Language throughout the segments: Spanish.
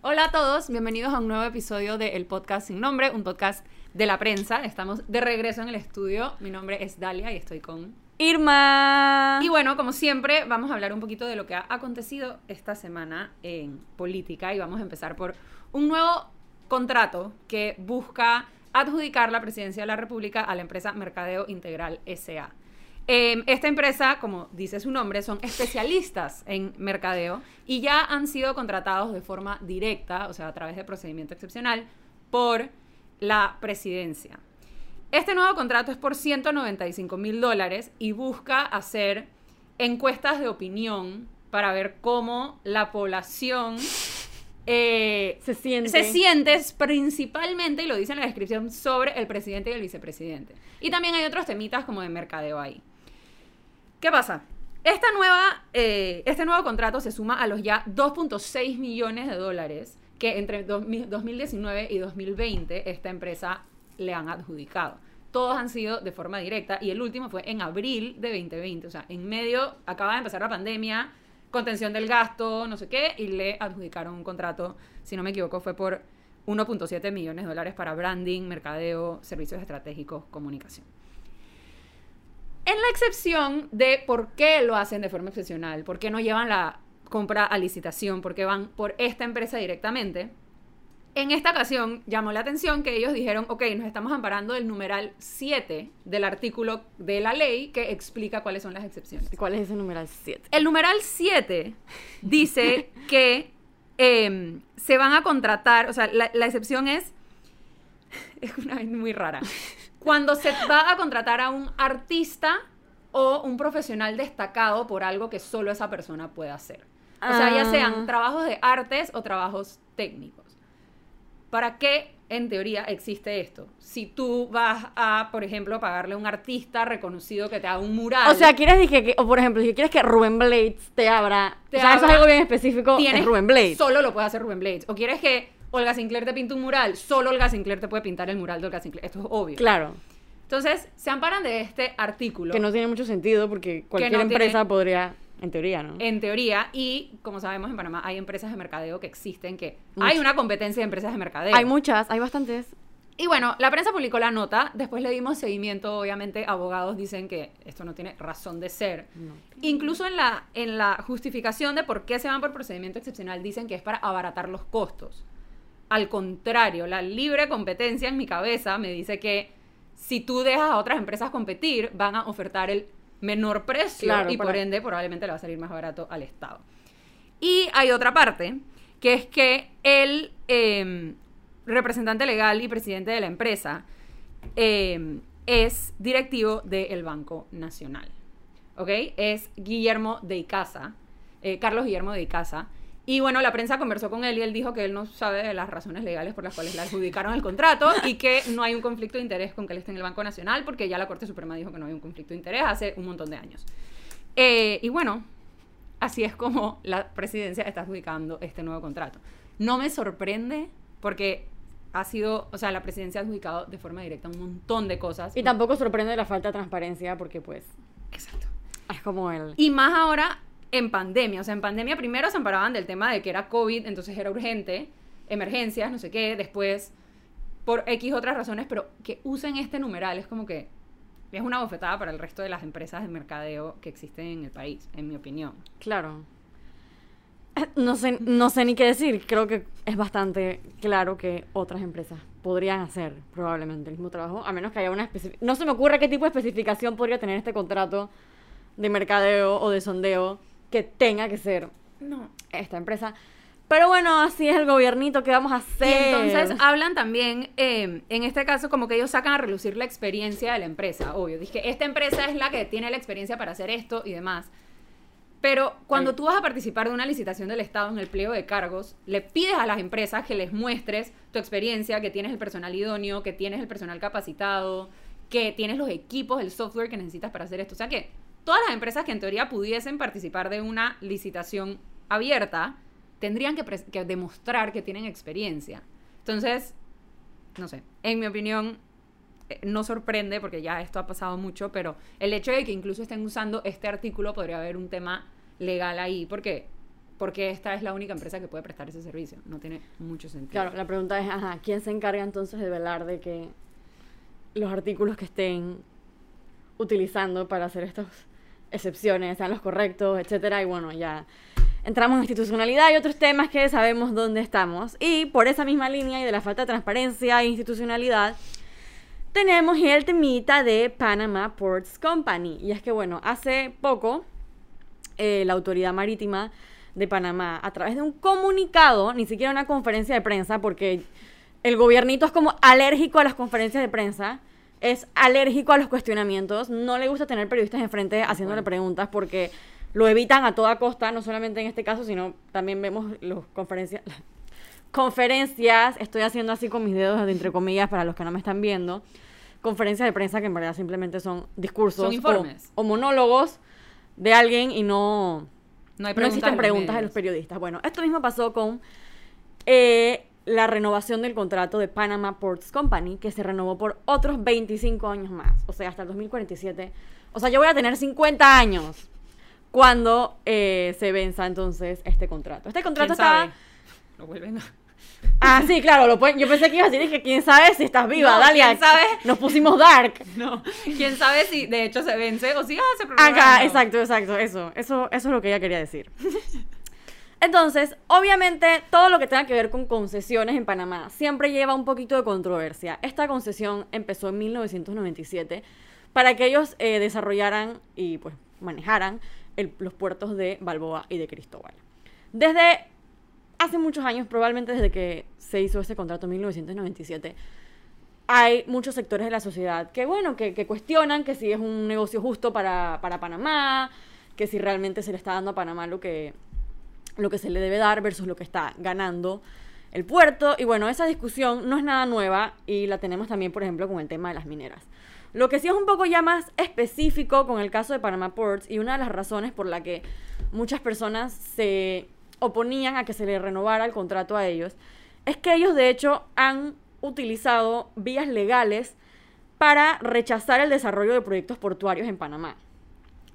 Hola a todos, bienvenidos a un nuevo episodio de El Podcast Sin Nombre, un podcast de la prensa. Estamos de regreso en el estudio. Mi nombre es Dalia y estoy con... Irma. Y bueno, como siempre, vamos a hablar un poquito de lo que ha acontecido esta semana en política y vamos a empezar por un nuevo contrato que busca adjudicar la presidencia de la República a la empresa Mercadeo Integral SA. Eh, esta empresa, como dice su nombre, son especialistas en mercadeo y ya han sido contratados de forma directa, o sea, a través de procedimiento excepcional, por la presidencia. Este nuevo contrato es por 195 mil dólares y busca hacer encuestas de opinión para ver cómo la población eh, se siente. se siente principalmente, y lo dice en la descripción, sobre el presidente y el vicepresidente. Y también hay otros temitas como de mercadeo ahí. ¿Qué pasa? Esta nueva, eh, este nuevo contrato se suma a los ya 2.6 millones de dólares que entre 2000 2019 y 2020 esta empresa le han adjudicado. Todos han sido de forma directa y el último fue en abril de 2020. O sea, en medio, acaba de empezar la pandemia, contención del gasto, no sé qué, y le adjudicaron un contrato, si no me equivoco, fue por 1.7 millones de dólares para branding, mercadeo, servicios estratégicos, comunicación. En la excepción de por qué lo hacen de forma excepcional, por qué no llevan la compra a licitación, por qué van por esta empresa directamente, en esta ocasión llamó la atención que ellos dijeron, ok, nos estamos amparando del numeral 7 del artículo de la ley que explica cuáles son las excepciones. ¿Cuál es ese numeral 7? El numeral 7 dice que eh, se van a contratar, o sea, la, la excepción es, es una vez muy rara, cuando se va a contratar a un artista o un profesional destacado por algo que solo esa persona puede hacer. O sea, ya sean Ah. trabajos de artes o trabajos técnicos. ¿Para qué, en teoría, existe esto? Si tú vas a, por ejemplo, pagarle a un artista reconocido que te haga un mural. O sea, quieres dije que, o por ejemplo, si quieres que Rubén Blades te abra, Te o sea, eso es algo bien específico, tienes es Rubén Blades. Solo lo puede hacer Rubén Blades. O quieres que Olga Sinclair te pinte un mural, solo Olga Sinclair te puede pintar el mural de Olga Sinclair. Esto es obvio. Claro, Entonces, se amparan de este artículo. que no tiene mucho sentido porque cualquier no tiene- empresa podría, en teoría, ¿no? En teoría, y como sabemos en Panamá hay empresas de mercadeo que existen, que Muchas. hay una competencia de empresas de mercadeo. Hay muchas, hay bastantes. Y bueno, la prensa publicó la nota, después le dimos seguimiento, obviamente abogados dicen que esto no tiene razón de ser. No. Incluso en la, en la justificación de por qué se van por procedimiento excepcional dicen que es para abaratar los costos. Al contrario, la libre competencia en mi cabeza me dice que si tú dejas a otras empresas competir, van a ofertar el menor precio Claro, y por ende probablemente le va a salir más barato al Estado. Y hay otra parte, que es que el eh, representante legal y presidente de la empresa eh, es directivo del Banco Nacional. ¿Ok? Es Guillermo de Icaza, eh, Carlos Guillermo de Icaza. Y bueno, la prensa conversó con él y él dijo que él no sabe de las razones legales por las cuales le adjudicaron el contrato y que no hay un conflicto de interés con que él esté en el Banco Nacional porque ya la Corte Suprema dijo que no hay un conflicto de interés hace un montón de años. Eh, y bueno, así es como la presidencia está adjudicando este nuevo contrato. No me sorprende porque ha sido, o sea, la presidencia ha adjudicado de forma directa un montón de cosas. Y tampoco sorprende la falta de transparencia porque, pues, Exacto. es como el... Y más ahora en pandemia. O sea, en pandemia primero se amparaban del tema de que era COVID, entonces era urgente, emergencias, no sé qué. Después, por X otras razones, pero que usen este numeral es como que es una bofetada para el resto de las empresas de mercadeo que existen en el país, en mi opinión. Claro. No sé, no sé ni qué decir. Creo que es bastante claro que otras empresas podrían hacer probablemente el mismo trabajo, a menos que haya una especi- No se me ocurre qué tipo de especificación podría tener este contrato de mercadeo o de sondeo que tenga que ser No. esta empresa. Pero bueno, así es el gobiernito, ¿qué vamos a hacer? Y entonces hablan también, eh, en este caso, como que ellos sacan a relucir la experiencia de la empresa, obvio. Dije, esta empresa es la que tiene la experiencia para hacer esto y demás. Pero cuando Ay. tú vas a participar de una licitación del Estado en el pliego de cargos, le pides a las empresas que les muestres tu experiencia, que tienes el personal idóneo, que tienes el personal capacitado, que tienes los equipos, el software que necesitas para hacer esto. O sea que todas las empresas que en teoría pudiesen participar de una licitación abierta tendrían que, demostrar que tienen experiencia. Entonces, no sé, en mi opinión, eh, no sorprende porque ya esto ha pasado mucho, pero el hecho de que incluso estén usando este artículo podría haber un tema legal ahí, porque porque esta es la única empresa que puede prestar ese servicio. No tiene mucho sentido. Claro, la pregunta es, ¿quién se encarga entonces de velar de que los artículos que estén utilizando para hacer estas excepciones sean los correctos, etcétera? Y bueno, ya entramos en institucionalidad y otros temas que sabemos dónde estamos. Y por esa misma línea y de la falta de transparencia e institucionalidad, tenemos el temita de Panama Ports Company. Y es que, bueno, hace poco eh, la autoridad marítima de Panamá, a través de un comunicado, ni siquiera una conferencia de prensa, porque el gobiernito es como alérgico a las conferencias de prensa, es alérgico a los cuestionamientos, no le gusta tener periodistas enfrente haciéndole preguntas porque lo evitan a toda costa, no solamente en este caso, sino también vemos los conferencias conferencias, estoy haciendo así con mis dedos de entre comillas para los que no me están viendo, conferencias de prensa que en verdad simplemente son discursos Son informes. O, o monólogos de alguien y no No hay no existen preguntas de los periodistas. Bueno, esto mismo pasó con eh, la renovación del contrato de Panama Ports Company, que se renovó por otros 25 años más, o sea, hasta el 2047. O sea, yo voy a tener 50 años cuando eh, se venza entonces este contrato. Este contrato ¿Quién estaba... Lo vuelven a... Ah, sí, claro, lo pueden- yo pensé que ibas a decir que quién sabe si estás viva, No, Dalia. quién sabe. Nos pusimos dark. No, quién sabe si de hecho se vence o si ah, se. Acá, exacto, exacto, eso, eso, eso es lo que ella quería decir. Entonces, obviamente, todo lo que tenga que ver con concesiones en Panamá siempre lleva un poquito de controversia. Esta concesión empezó en 1997 para que ellos eh, desarrollaran y pues manejaran los puertos de Balboa y de Cristóbal. Desde hace muchos años, probablemente desde que se hizo ese contrato en 1997, hay muchos sectores de la sociedad que, bueno, que, que cuestionan que si es un negocio justo para, para Panamá, que si realmente se le está dando a Panamá lo que, lo que se le debe dar versus lo que está ganando el puerto. Y bueno, esa discusión no es nada nueva y la tenemos también, por ejemplo, con el tema de las mineras. Lo que sí es un poco ya más específico con el caso de Panama Ports y una de las razones por la que muchas personas se oponían a que se le renovara el contrato a ellos es que ellos de hecho han utilizado vías legales para rechazar el desarrollo de proyectos portuarios en Panamá.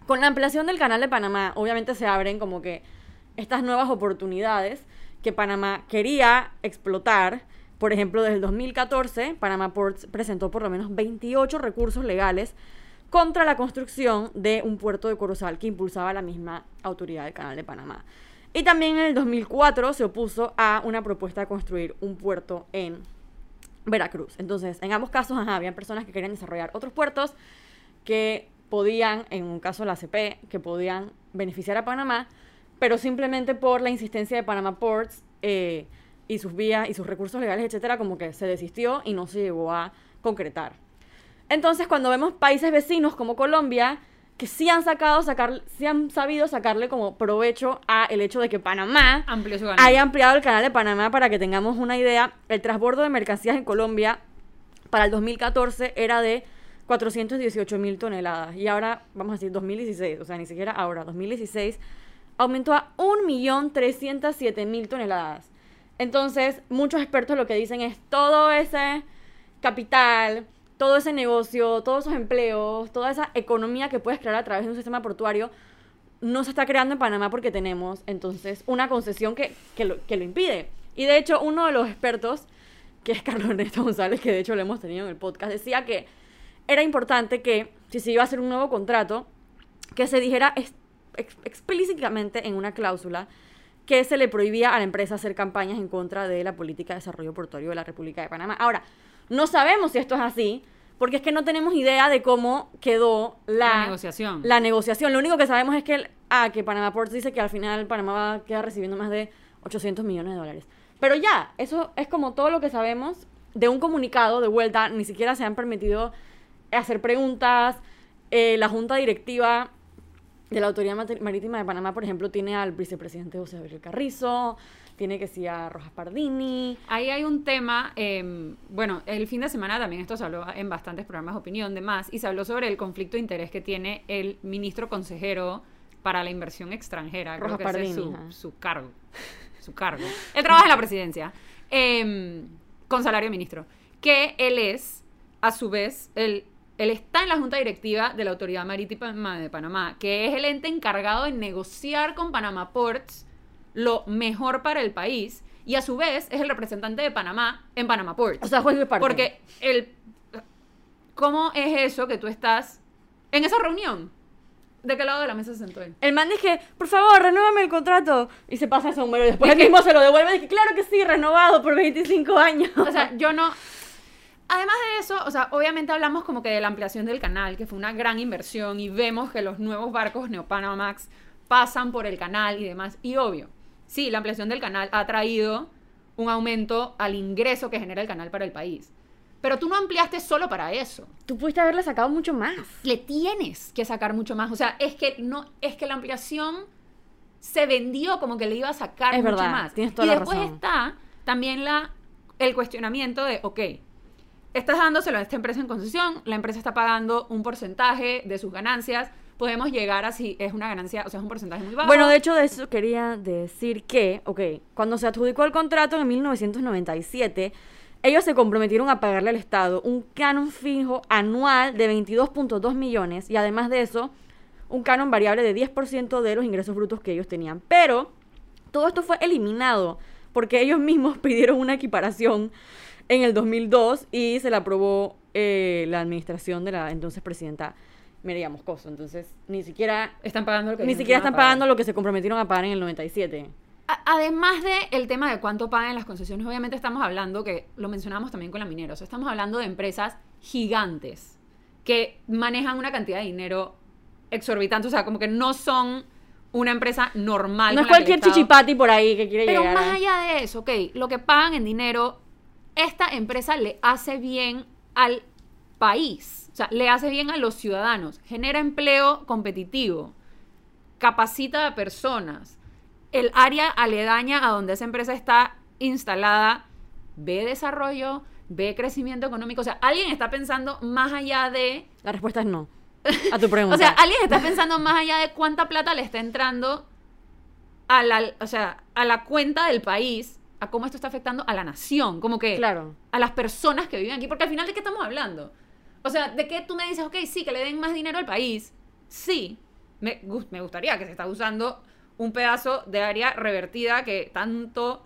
Con la ampliación del canal de Panamá, obviamente se abren como que estas nuevas oportunidades que Panamá quería explotar. Por ejemplo, desde el 2014, Panama Ports presentó por lo menos 28 recursos legales contra la construcción de un puerto de Corozal que impulsaba la misma autoridad del Canal de Panamá. Y también en el 2004 se opuso a una propuesta de construir un puerto en Veracruz. Entonces, en ambos casos, ajá, habían personas que querían desarrollar otros puertos que podían, en un caso la CP, que podían beneficiar a Panamá, pero simplemente por la insistencia de Panama Ports eh, y sus vías y sus recursos legales, etcétera, como que se desistió y no se llegó a concretar. Entonces, cuando vemos países vecinos como Colombia, que sí han sacado, sacar, sí han sabido sacarle como provecho a el hecho de que Panamá haya ampliado el canal de Panamá para que tengamos una idea. El transbordo de mercancías en Colombia para el 2014 era de 418 mil toneladas. Y ahora, vamos a decir, 2016, o sea, ni siquiera ahora, 2016, aumentó a 1.307.000 toneladas. Entonces, muchos expertos lo que dicen es todo ese capital, todo ese negocio, todos esos empleos, toda esa economía que puedes crear a través de un sistema portuario, no se está creando en Panamá porque tenemos entonces una concesión que, que, lo, que lo impide. Y de hecho, uno de los expertos, que es Carlos Ernesto González, que de hecho lo hemos tenido en el podcast, decía que era importante que, si se iba a hacer un nuevo contrato, que se dijera ex- ex- explícitamente en una cláusula que se le prohibía a la empresa hacer campañas en contra de la política de desarrollo portuario de la República de Panamá. Ahora, no sabemos si esto es así, porque es que no tenemos idea de cómo quedó la, La negociación. la negociación. Lo único que sabemos es que, el- ah, que Panamá Ports dice que al final Panamá va a quedar recibiendo más de 800 millones de dólares. Pero ya, eso es como todo lo que sabemos de un comunicado de vuelta. Ni siquiera se han permitido hacer preguntas. Eh, la junta directiva de la Autoridad Marítima de Panamá, por ejemplo, tiene al vicepresidente José Gabriel Carrizo, tiene que sí a Rojas Pardini. Ahí hay un tema, eh, bueno, el fin de semana también esto se habló en bastantes programas de opinión, demás, y se habló sobre el conflicto de interés que tiene el ministro consejero para la inversión extranjera, creo Rojas que ese es Pardini, su, ajá. su cargo, su cargo. Él trabaja en la presidencia, eh, con salario de ministro, que él es, a su vez, el él está en la junta directiva de la Autoridad Marítima de Panamá, que es el ente encargado de negociar con Panama Ports lo mejor para el país y a su vez es el representante de Panamá en Panama Port. O sea, juez parte. Porque el ¿cómo es eso que tú estás en esa reunión? ¿De qué lado de la mesa se sentó él? El man dije, por favor, renuévame el contrato. Y se pasa ese número y después él mismo se lo devuelve. Y dije, claro que sí, renovado por 25 años. O sea, yo no. Además de eso, o sea, obviamente hablamos como que de la ampliación del canal, que fue una gran inversión, y vemos que los nuevos barcos Neopanamax pasan por el canal y demás. Y obvio, sí, la ampliación del canal ha traído un aumento al ingreso que genera el canal para el país. Pero tú no ampliaste solo para eso. Tú pudiste haberle sacado mucho más. Le tienes que sacar mucho más. O sea, es que no, es que la ampliación se vendió como que le iba a sacar Es mucho verdad, más. tienes toda y la después razón. está también la, el cuestionamiento de, ok, estás dándoselo a esta empresa en concesión, la empresa está pagando un porcentaje de sus ganancias, podemos llegar a si es una ganancia, o sea, es un porcentaje muy bajo. Bueno, de hecho, de eso quería decir que, ok, cuando se adjudicó el contrato en 1997, ellos se comprometieron a pagarle al Estado un canon fijo anual de 22.2 millones y además de eso, un canon variable de 10% de los ingresos brutos que ellos tenían. Pero todo esto fue eliminado porque ellos mismos pidieron una equiparación en el 2002 y se la aprobó eh, la administración de la entonces presidenta Mireya Moscoso. Entonces, ni siquiera están pagando lo que ni siquiera están pagando lo que se comprometieron a pagar en el 97. A- Además de el tema de cuánto pagan las concesiones, obviamente estamos hablando, que lo mencionamos también con la minera, o sea, estamos hablando de empresas gigantes que manejan una cantidad de dinero exorbitante, o sea, como que no son una empresa normal. No es cualquier chichipati por ahí que quiere Pero llegar. más a- allá de eso, ok, lo que pagan en dinero, esta empresa le hace bien al país, o sea, le hace bien a los ciudadanos, genera empleo competitivo, capacita a personas, el área aledaña a donde esa empresa está instalada ve desarrollo, ve crecimiento económico, o sea, alguien está pensando más allá de La respuesta es no. A tu pregunta. o sea, alguien está pensando más allá de cuánta plata le está entrando a la, o sea, a la cuenta del país, a cómo esto está afectando a la nación, como que Claro. a las personas que viven aquí, porque al final de qué estamos hablando. O sea, de qué tú me dices, ok, sí, que le den más dinero al país, sí, me, gus- me gustaría que se está usando un pedazo de área revertida que tanto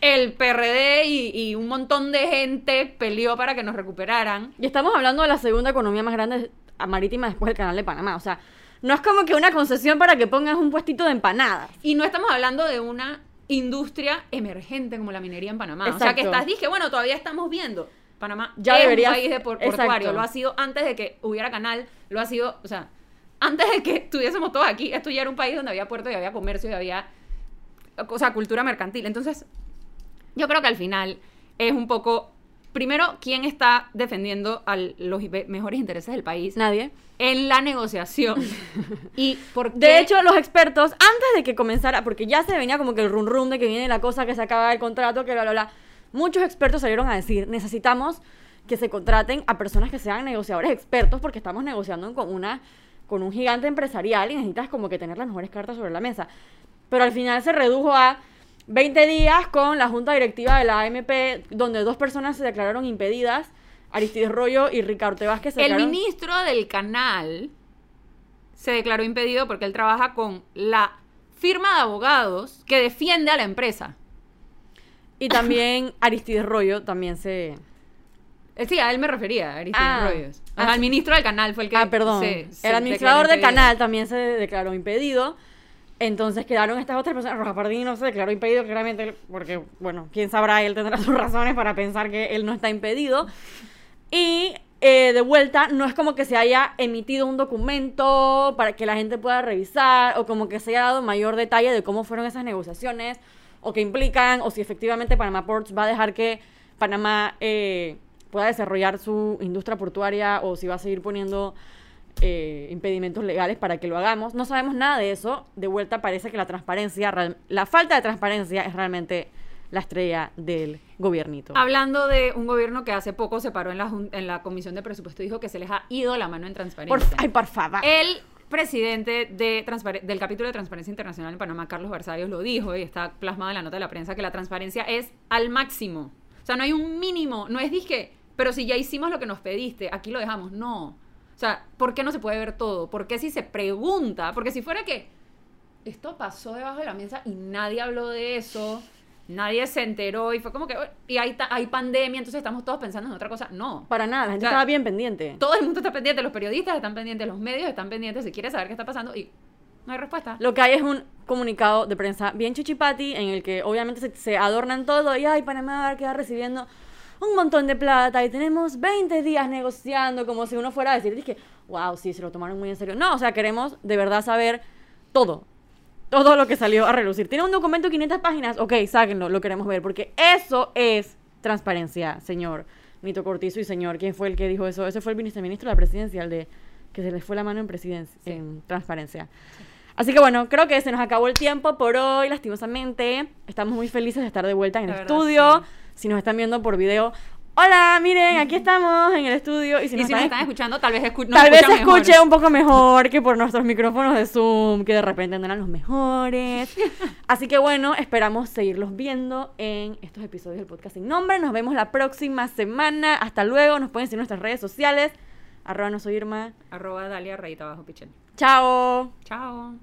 el PRD y, y un montón de gente peleó para que nos recuperaran. Y estamos hablando de la segunda economía más grande marítima después del canal de Panamá. O sea, no es como que una concesión para que pongas un puestito de empanadas. Y no estamos hablando de una industria emergente como la minería en Panamá. O sea, que estás, dije, bueno, todavía estamos viendo. Panamá Ya es un país de por- portuario. Lo ha sido antes de que hubiera canal. Lo ha sido, o sea, antes de que estuviésemos todos aquí. Esto ya era un país donde había puerto y había comercio y había, o sea, cultura mercantil. Entonces, yo creo que al final es un poco... Primero, ¿quién está defendiendo a los mejores intereses del país Nadie. en la negociación? y por qué... De hecho, los expertos, antes de que comenzara, porque ya se venía como que el run run de que viene la cosa, que se acaba el contrato, que bla, bla, bla, muchos expertos salieron a decir, necesitamos que se contraten a personas que sean negociadores expertos porque estamos negociando con una con un gigante empresarial y necesitas como que tener las mejores cartas sobre la mesa. Pero al final se redujo a 20 días con la junta directiva de la AMP, donde dos personas se declararon impedidas, Aristides Rollo y Ricardo Vázquez se El declararon... ministro del canal se declaró impedido porque él trabaja con la firma de abogados que defiende a la empresa. Y también Aristides Rollo también se... Eh, Sí, a él me refería, Aristides Ah. Ah, al ministro del canal fue el que. ah, perdón. se- se el administrador del canal también se declaró impedido. Entonces quedaron estas otras personas. Roja Pardini no se declaró impedido, claramente, porque, bueno, quién sabrá, él tendrá sus razones para pensar que él no está impedido. Y eh, de vuelta, no es como que se haya emitido un documento para que la gente pueda revisar, o como que se haya dado mayor detalle de cómo fueron esas negociaciones, o qué implican, o si efectivamente Panama Ports va a dejar que Panamá eh, pueda desarrollar su industria portuaria, o si va a seguir poniendo eh, impedimentos legales para que lo hagamos. No sabemos nada de eso. De vuelta parece que la transparencia, la falta de transparencia es realmente la estrella del gobiernito. Hablando de un gobierno que hace poco se paró en la, en la comisión de presupuesto y dijo que se les ha ido la mano en transparencia. Por, ay, por favor. El presidente de Transpare- del capítulo de Transparencia Internacional en Panamá, Carlos Versalles, lo dijo y está plasmado en la nota de la prensa que la transparencia es al máximo. O sea, no hay un mínimo, no es disque, pero si ya hicimos lo que nos pediste, aquí lo dejamos. No. O sea, ¿por qué no se puede ver todo? ¿Por qué si se pregunta? Porque si fuera que esto pasó debajo de la mesa y nadie habló de eso. Nadie se enteró y fue como que, y hay, hay pandemia, entonces estamos todos pensando en otra cosa. No, Para nada, la gente O sea, estaba bien pendiente. todo el mundo está pendiente, los periodistas están pendientes, los medios están pendientes, se quiere saber qué está pasando y no hay respuesta. Lo que hay es un comunicado de prensa bien chichipati en el que obviamente se, se adornan todo y ay, Panamá va a quedar recibiendo un montón de plata y tenemos 20 días negociando como si uno fuera a decir, dije, wow, sí, se lo tomaron muy en serio. No, o sea, queremos de verdad saber todo. Todo lo que salió a relucir. ¿Tiene un documento de 500 páginas? Ok, sáquenlo, lo queremos ver, porque eso es transparencia, señor Nito Cortizo y señor, ¿quién fue el que dijo eso? Ese fue el viceministro de la presidencia, el de que se les fue la mano en presidencia, Sí. en transparencia. Así que bueno, creo que se nos acabó el tiempo por hoy, lastimosamente. Estamos muy felices de estar de vuelta en el verdad, estudio. sí. Si nos están viendo por video, hola, miren, aquí estamos en el estudio. Y si y nos si nos están están escuchando, tal vez escu Tal vez se escuchan mejor. escuche un poco mejor que por nuestros micrófonos de Zoom, que de repente no eran los mejores. Así que bueno, esperamos seguirlos viendo en estos episodios del podcast sin nombre. Nos vemos la próxima semana. Hasta luego. Nos pueden seguir en nuestras redes sociales. Arroba no soy Irma. Arroba Dalia Rayita Bajo Pichel. Chao. Chao.